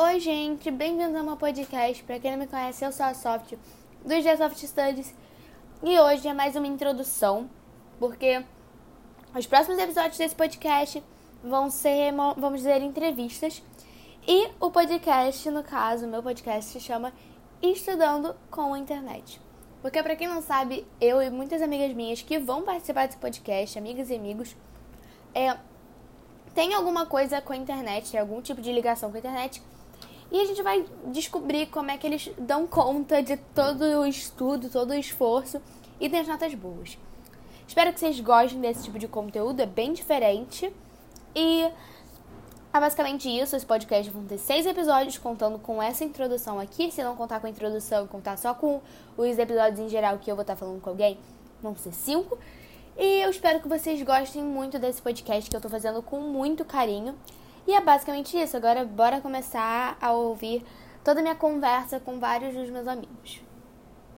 Oi, gente, bem-vindos ao meu podcast. Para quem não me conhece, eu sou a Soft do G Soft Studies e hoje é mais uma introdução, porque os próximos episódios desse podcast vão ser, vamos dizer, entrevistas e o podcast, no caso, meu podcast se chama Estudando com a Internet. Porque, para quem não sabe, eu e muitas amigas minhas que vão participar desse podcast, amigas e amigos, é, tem alguma coisa com a internet, algum tipo de ligação com a internet. E a gente vai descobrir como é que eles dão conta de todo o estudo, todo o esforço e das notas boas. Espero que vocês gostem desse tipo de conteúdo, é bem diferente. E é basicamente isso. Esse podcast vão ter seis episódios contando com essa introdução aqui. Se não contar com a introdução e contar só com os episódios em geral que eu vou estar falando com alguém, vão ser cinco. E eu espero que vocês gostem muito desse podcast que eu tô fazendo com muito carinho. E é basicamente isso. Agora, bora começar a ouvir toda a minha conversa com vários dos meus amigos.